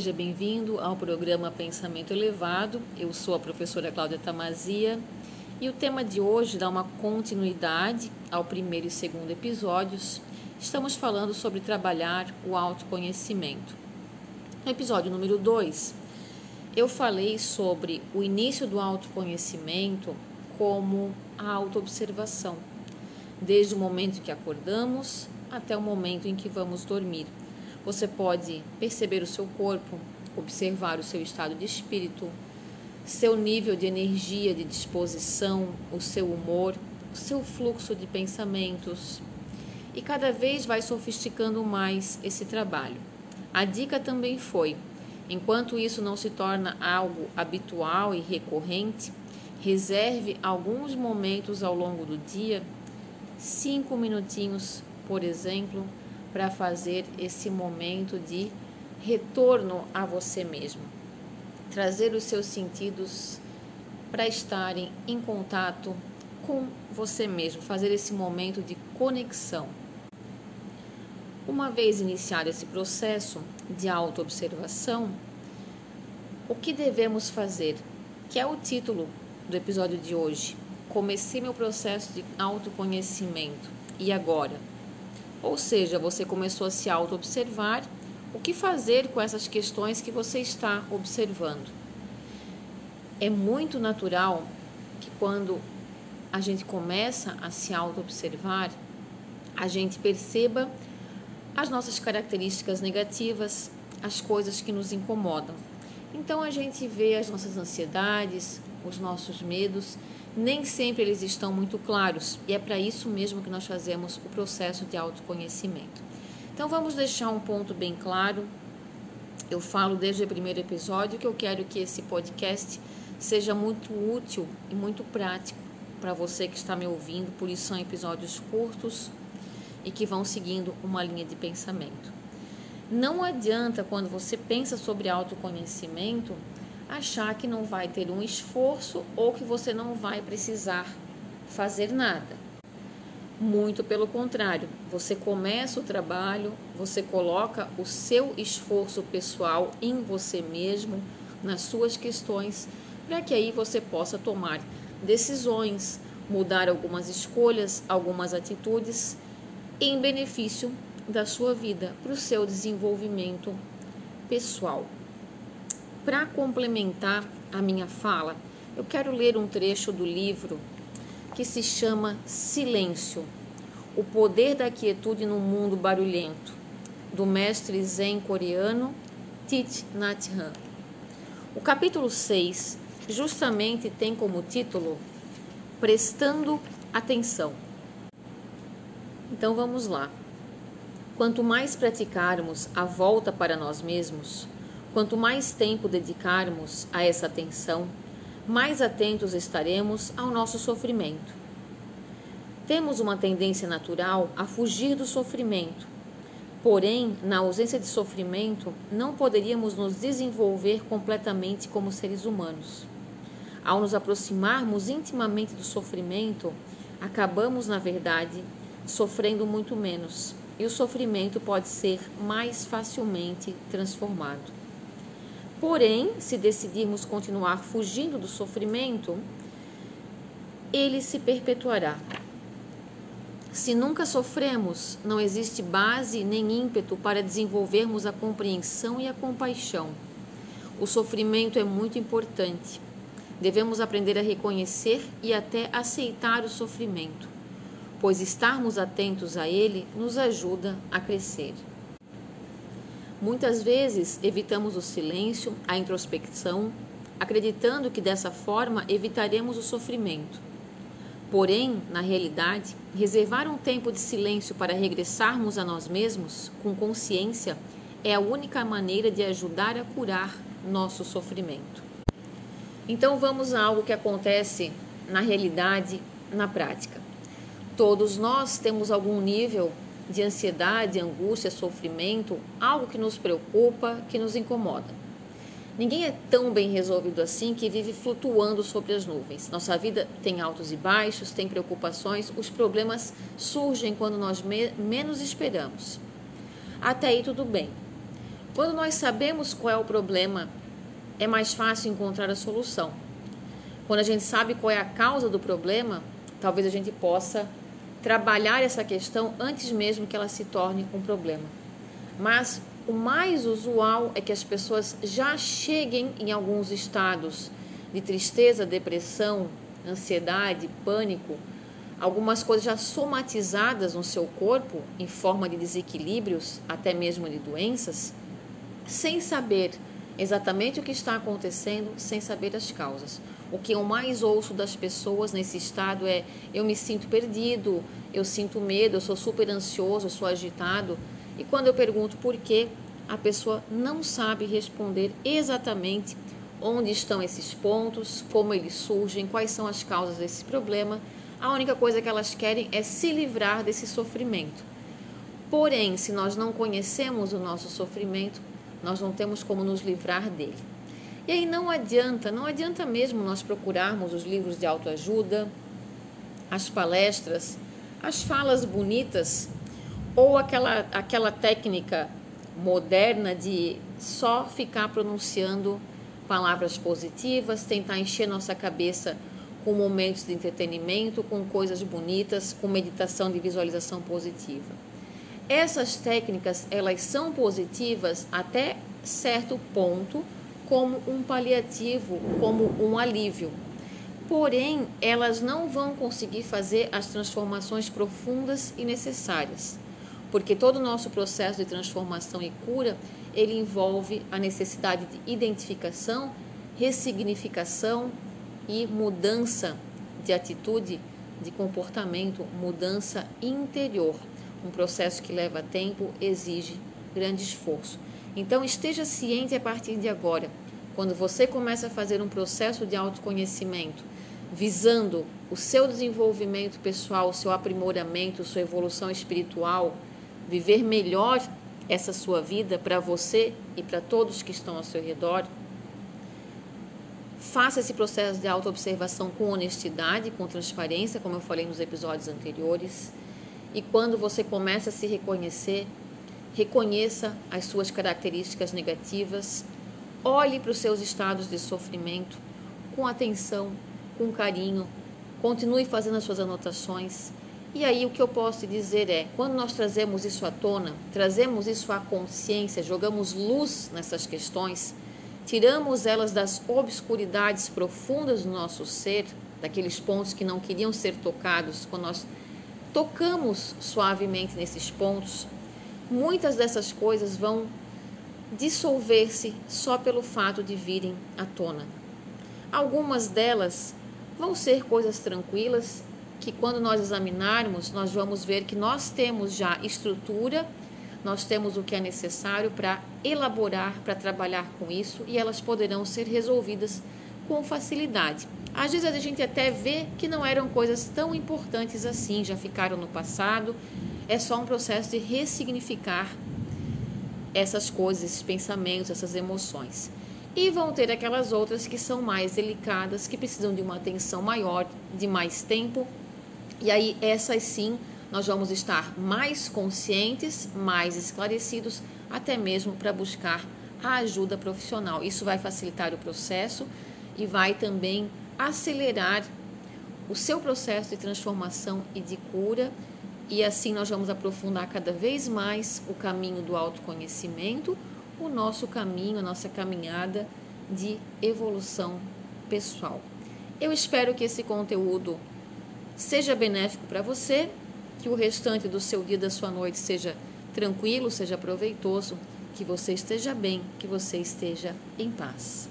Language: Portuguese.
seja bem-vindo ao programa Pensamento Elevado. Eu sou a professora Cláudia Tamazia e o tema de hoje dá uma continuidade ao primeiro e segundo episódios. Estamos falando sobre trabalhar o autoconhecimento. No episódio número 2, eu falei sobre o início do autoconhecimento como a autoobservação, desde o momento que acordamos até o momento em que vamos dormir. Você pode perceber o seu corpo, observar o seu estado de espírito, seu nível de energia, de disposição, o seu humor, o seu fluxo de pensamentos. E cada vez vai sofisticando mais esse trabalho. A dica também foi: enquanto isso não se torna algo habitual e recorrente, reserve alguns momentos ao longo do dia, cinco minutinhos, por exemplo, para fazer esse momento de retorno a você mesmo. Trazer os seus sentidos para estarem em contato com você mesmo, fazer esse momento de conexão. Uma vez iniciado esse processo de autoobservação, o que devemos fazer? Que é o título do episódio de hoje. Comecei meu processo de autoconhecimento. E agora? Ou seja, você começou a se auto-observar. O que fazer com essas questões que você está observando? É muito natural que quando a gente começa a se auto-observar, a gente perceba as nossas características negativas, as coisas que nos incomodam. Então a gente vê as nossas ansiedades, os nossos medos nem sempre eles estão muito claros e é para isso mesmo que nós fazemos o processo de autoconhecimento. Então vamos deixar um ponto bem claro. Eu falo desde o primeiro episódio que eu quero que esse podcast seja muito útil e muito prático para você que está me ouvindo, por isso são episódios curtos e que vão seguindo uma linha de pensamento. Não adianta quando você pensa sobre autoconhecimento achar que não vai ter um esforço ou que você não vai precisar fazer nada. Muito pelo contrário, você começa o trabalho, você coloca o seu esforço pessoal em você mesmo, nas suas questões, para que aí você possa tomar decisões, mudar algumas escolhas, algumas atitudes em benefício da sua vida, para o seu desenvolvimento pessoal. Para complementar a minha fala, eu quero ler um trecho do livro que se chama Silêncio: O Poder da Quietude no Mundo Barulhento, do mestre zen coreano Thich Nhat Hanh. O capítulo 6 justamente tem como título Prestando Atenção. Então vamos lá. Quanto mais praticarmos a volta para nós mesmos, Quanto mais tempo dedicarmos a essa atenção, mais atentos estaremos ao nosso sofrimento. Temos uma tendência natural a fugir do sofrimento. Porém, na ausência de sofrimento, não poderíamos nos desenvolver completamente como seres humanos. Ao nos aproximarmos intimamente do sofrimento, acabamos, na verdade, sofrendo muito menos, e o sofrimento pode ser mais facilmente transformado. Porém, se decidirmos continuar fugindo do sofrimento, ele se perpetuará. Se nunca sofremos, não existe base nem ímpeto para desenvolvermos a compreensão e a compaixão. O sofrimento é muito importante. Devemos aprender a reconhecer e até aceitar o sofrimento, pois estarmos atentos a ele nos ajuda a crescer. Muitas vezes evitamos o silêncio, a introspecção, acreditando que dessa forma evitaremos o sofrimento. Porém, na realidade, reservar um tempo de silêncio para regressarmos a nós mesmos com consciência é a única maneira de ajudar a curar nosso sofrimento. Então vamos a algo que acontece na realidade, na prática. Todos nós temos algum nível de ansiedade, angústia, sofrimento, algo que nos preocupa, que nos incomoda. Ninguém é tão bem resolvido assim que vive flutuando sobre as nuvens. Nossa vida tem altos e baixos, tem preocupações, os problemas surgem quando nós me menos esperamos. Até aí tudo bem. Quando nós sabemos qual é o problema, é mais fácil encontrar a solução. Quando a gente sabe qual é a causa do problema, talvez a gente possa trabalhar essa questão antes mesmo que ela se torne um problema. Mas o mais usual é que as pessoas já cheguem em alguns estados de tristeza, depressão, ansiedade, pânico, algumas coisas já somatizadas no seu corpo em forma de desequilíbrios, até mesmo de doenças, sem saber exatamente o que está acontecendo, sem saber as causas. O que eu mais ouço das pessoas nesse estado é: eu me sinto perdido, eu sinto medo, eu sou super ansioso, eu sou agitado. E quando eu pergunto por quê, a pessoa não sabe responder exatamente onde estão esses pontos, como eles surgem, quais são as causas desse problema. A única coisa que elas querem é se livrar desse sofrimento. Porém, se nós não conhecemos o nosso sofrimento, nós não temos como nos livrar dele. E aí não adianta, não adianta mesmo nós procurarmos os livros de autoajuda, as palestras, as falas bonitas ou aquela, aquela técnica moderna de só ficar pronunciando palavras positivas, tentar encher nossa cabeça com momentos de entretenimento, com coisas bonitas, com meditação de visualização positiva. Essas técnicas, elas são positivas até certo ponto, como um paliativo, como um alívio. Porém, elas não vão conseguir fazer as transformações profundas e necessárias, porque todo o nosso processo de transformação e cura, ele envolve a necessidade de identificação, ressignificação e mudança de atitude, de comportamento, mudança interior. Um processo que leva tempo, exige grande esforço. Então, esteja ciente a partir de agora, quando você começa a fazer um processo de autoconhecimento, visando o seu desenvolvimento pessoal, o seu aprimoramento, sua evolução espiritual, viver melhor essa sua vida para você e para todos que estão ao seu redor, faça esse processo de autoobservação com honestidade, com transparência, como eu falei nos episódios anteriores. E quando você começa a se reconhecer, reconheça as suas características negativas, olhe para os seus estados de sofrimento com atenção, com carinho, continue fazendo as suas anotações. E aí o que eu posso te dizer é, quando nós trazemos isso à tona, trazemos isso à consciência, jogamos luz nessas questões, tiramos elas das obscuridades profundas do nosso ser, daqueles pontos que não queriam ser tocados, quando nós tocamos suavemente nesses pontos, muitas dessas coisas vão dissolver-se só pelo fato de virem à tona. Algumas delas vão ser coisas tranquilas que quando nós examinarmos, nós vamos ver que nós temos já estrutura, nós temos o que é necessário para elaborar, para trabalhar com isso e elas poderão ser resolvidas com facilidade. Às vezes a gente até vê que não eram coisas tão importantes assim, já ficaram no passado, é só um processo de ressignificar essas coisas, esses pensamentos, essas emoções. E vão ter aquelas outras que são mais delicadas, que precisam de uma atenção maior, de mais tempo. E aí, essas sim, nós vamos estar mais conscientes, mais esclarecidos, até mesmo para buscar a ajuda profissional. Isso vai facilitar o processo e vai também acelerar o seu processo de transformação e de cura e assim nós vamos aprofundar cada vez mais o caminho do autoconhecimento, o nosso caminho, a nossa caminhada de evolução pessoal. Eu espero que esse conteúdo seja benéfico para você, que o restante do seu dia, da sua noite seja tranquilo, seja proveitoso, que você esteja bem, que você esteja em paz.